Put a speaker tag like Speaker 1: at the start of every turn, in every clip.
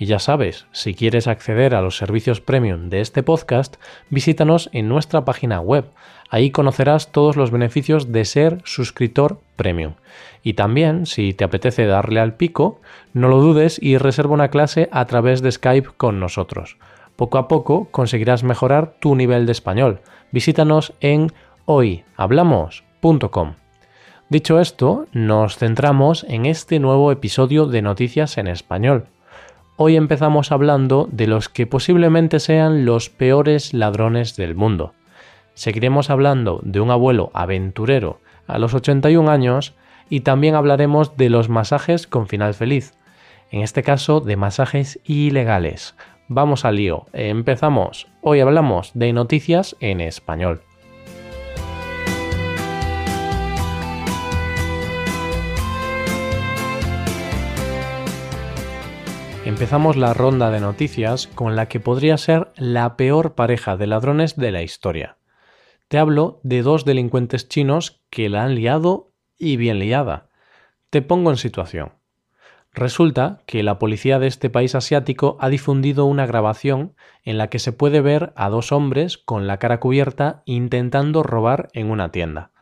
Speaker 1: y ya sabes, si quieres acceder a los servicios premium de este podcast, visítanos en nuestra página web. Ahí conocerás todos los beneficios de ser suscriptor premium. Y también, si te apetece darle al pico, no lo dudes y reserva una clase a través de Skype con nosotros. Poco a poco conseguirás mejorar tu nivel de español. Visítanos en hoyhablamos.com. Dicho esto, nos centramos en este nuevo episodio de Noticias en Español hoy empezamos hablando de los que posiblemente sean los peores ladrones del mundo. Seguiremos hablando de un abuelo aventurero a los 81 años y también hablaremos de los masajes con final feliz, en este caso de masajes ilegales. Vamos al lío, empezamos. Hoy hablamos de noticias en español. Empezamos la ronda de noticias con la que podría ser la peor pareja de ladrones de la historia. Te hablo de dos delincuentes chinos que la han liado y bien liada. Te pongo en situación. Resulta que la policía de este país asiático ha difundido una grabación en la que se puede ver a dos hombres con la cara cubierta intentando robar en una tienda.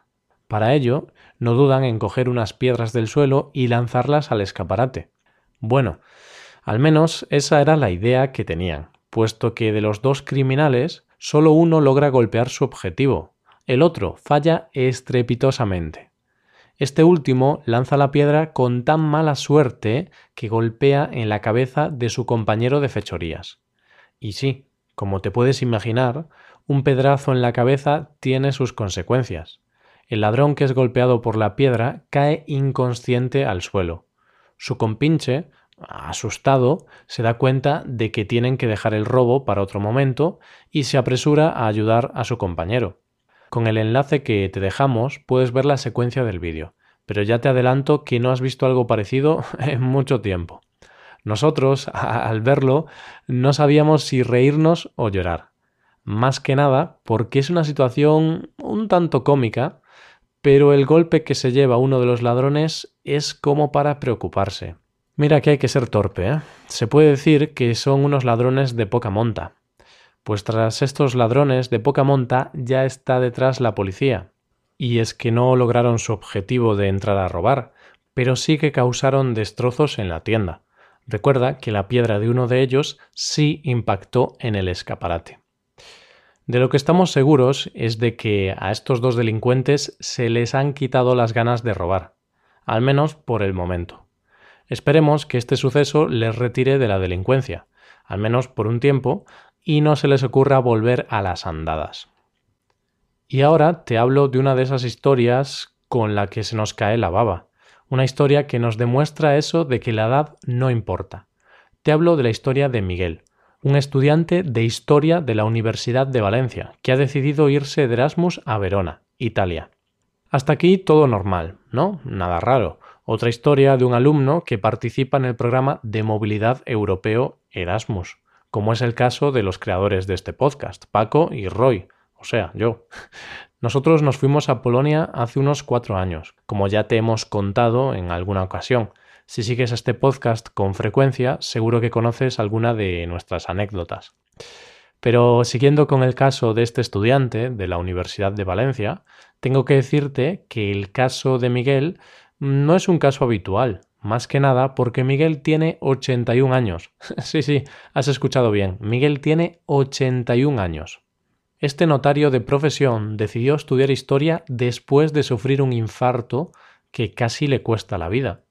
Speaker 1: Para ello, no dudan en coger unas piedras del suelo y lanzarlas al escaparate. Bueno, al menos esa era la idea que tenían, puesto que de los dos criminales solo uno logra golpear su objetivo, el otro falla estrepitosamente. Este último lanza la piedra con tan mala suerte que golpea en la cabeza de su compañero de fechorías. Y sí, como te puedes imaginar, un pedrazo en la cabeza tiene sus consecuencias. El ladrón que es golpeado por la piedra cae inconsciente al suelo. Su compinche asustado, se da cuenta de que tienen que dejar el robo para otro momento y se apresura a ayudar a su compañero. Con el enlace que te dejamos puedes ver la secuencia del vídeo, pero ya te adelanto que no has visto algo parecido en mucho tiempo. Nosotros, al verlo, no sabíamos si reírnos o llorar. Más que nada porque es una situación un tanto cómica, pero el golpe que se lleva uno de los ladrones es como para preocuparse. Mira que hay que ser torpe, ¿eh? Se puede decir que son unos ladrones de poca monta. Pues tras estos ladrones de poca monta ya está detrás la policía. Y es que no lograron su objetivo de entrar a robar, pero sí que causaron destrozos en la tienda. Recuerda que la piedra de uno de ellos sí impactó en el escaparate. De lo que estamos seguros es de que a estos dos delincuentes se les han quitado las ganas de robar, al menos por el momento. Esperemos que este suceso les retire de la delincuencia, al menos por un tiempo, y no se les ocurra volver a las andadas. Y ahora te hablo de una de esas historias con la que se nos cae la baba, una historia que nos demuestra eso de que la edad no importa. Te hablo de la historia de Miguel, un estudiante de historia de la Universidad de Valencia, que ha decidido irse de Erasmus a Verona, Italia. Hasta aquí todo normal, ¿no? Nada raro. Otra historia de un alumno que participa en el programa de movilidad europeo Erasmus, como es el caso de los creadores de este podcast, Paco y Roy, o sea, yo. Nosotros nos fuimos a Polonia hace unos cuatro años, como ya te hemos contado en alguna ocasión. Si sigues este podcast con frecuencia, seguro que conoces alguna de nuestras anécdotas. Pero siguiendo con el caso de este estudiante de la Universidad de Valencia, tengo que decirte que el caso de Miguel no es un caso habitual, más que nada porque Miguel tiene 81 años. sí, sí, has escuchado bien, Miguel tiene 81 años. Este notario de profesión decidió estudiar historia después de sufrir un infarto que casi le cuesta la vida.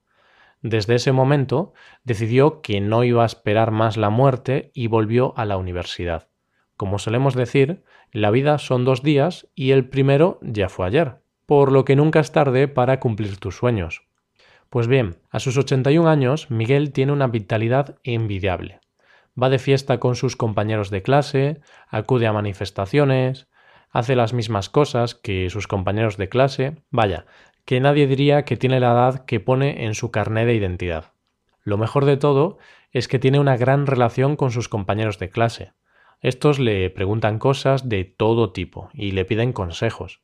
Speaker 1: Desde ese momento decidió que no iba a esperar más la muerte y volvió a la universidad. Como solemos decir, la vida son dos días y el primero ya fue ayer por lo que nunca es tarde para cumplir tus sueños. Pues bien, a sus 81 años, Miguel tiene una vitalidad envidiable. va de fiesta con sus compañeros de clase, acude a manifestaciones, hace las mismas cosas que sus compañeros de clase, vaya, que nadie diría que tiene la edad que pone en su carné de identidad. Lo mejor de todo es que tiene una gran relación con sus compañeros de clase. Estos le preguntan cosas de todo tipo y le piden consejos.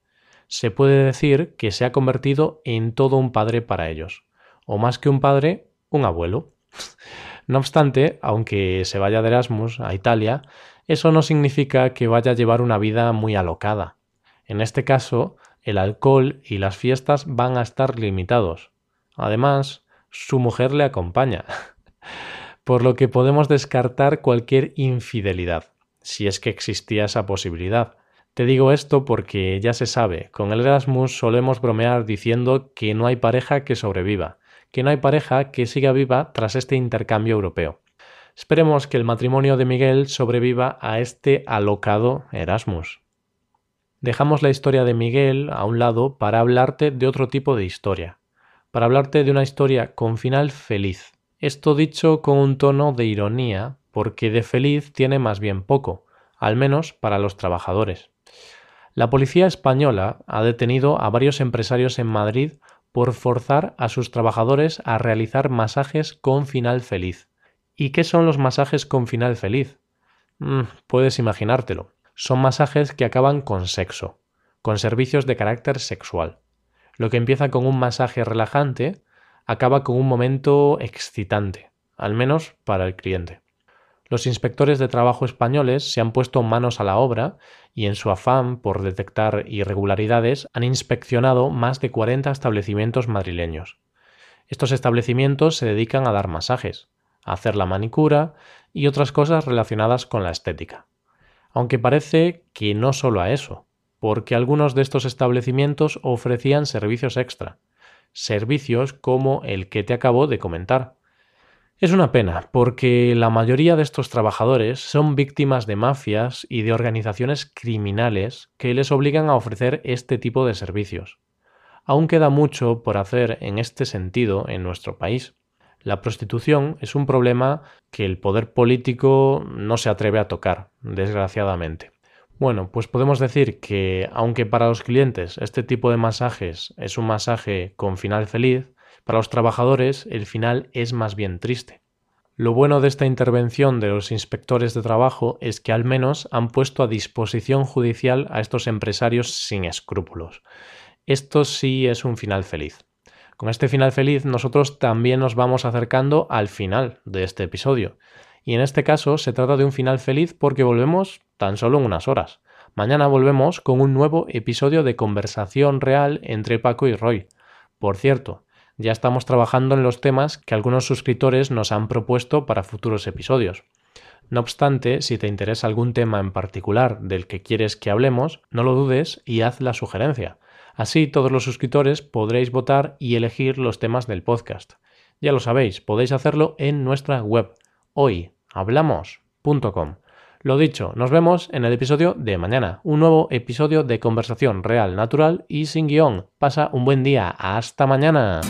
Speaker 1: Se puede decir que se ha convertido en todo un padre para ellos, o más que un padre, un abuelo. No obstante, aunque se vaya de Erasmus a Italia, eso no significa que vaya a llevar una vida muy alocada. En este caso, el alcohol y las fiestas van a estar limitados. Además, su mujer le acompaña, por lo que podemos descartar cualquier infidelidad, si es que existía esa posibilidad. Te digo esto porque ya se sabe, con el Erasmus solemos bromear diciendo que no hay pareja que sobreviva, que no hay pareja que siga viva tras este intercambio europeo. Esperemos que el matrimonio de Miguel sobreviva a este alocado Erasmus. Dejamos la historia de Miguel a un lado para hablarte de otro tipo de historia, para hablarte de una historia con final feliz. Esto dicho con un tono de ironía, porque de feliz tiene más bien poco, al menos para los trabajadores. La policía española ha detenido a varios empresarios en Madrid por forzar a sus trabajadores a realizar masajes con final feliz. ¿Y qué son los masajes con final feliz? Mm, puedes imaginártelo. Son masajes que acaban con sexo, con servicios de carácter sexual. Lo que empieza con un masaje relajante acaba con un momento excitante, al menos para el cliente. Los inspectores de trabajo españoles se han puesto manos a la obra y en su afán por detectar irregularidades han inspeccionado más de 40 establecimientos madrileños. Estos establecimientos se dedican a dar masajes, a hacer la manicura y otras cosas relacionadas con la estética. Aunque parece que no solo a eso, porque algunos de estos establecimientos ofrecían servicios extra, servicios como el que te acabo de comentar, es una pena, porque la mayoría de estos trabajadores son víctimas de mafias y de organizaciones criminales que les obligan a ofrecer este tipo de servicios. Aún queda mucho por hacer en este sentido en nuestro país. La prostitución es un problema que el poder político no se atreve a tocar, desgraciadamente. Bueno, pues podemos decir que aunque para los clientes este tipo de masajes es un masaje con final feliz, para los trabajadores el final es más bien triste. Lo bueno de esta intervención de los inspectores de trabajo es que al menos han puesto a disposición judicial a estos empresarios sin escrúpulos. Esto sí es un final feliz. Con este final feliz nosotros también nos vamos acercando al final de este episodio. Y en este caso se trata de un final feliz porque volvemos tan solo en unas horas. Mañana volvemos con un nuevo episodio de conversación real entre Paco y Roy. Por cierto, ya estamos trabajando en los temas que algunos suscriptores nos han propuesto para futuros episodios. No obstante, si te interesa algún tema en particular del que quieres que hablemos, no lo dudes y haz la sugerencia. Así todos los suscriptores podréis votar y elegir los temas del podcast. Ya lo sabéis, podéis hacerlo en nuestra web hoyhablamos.com. Lo dicho, nos vemos en el episodio de mañana, un nuevo episodio de conversación real, natural y sin guion. Pasa un buen día. Hasta mañana.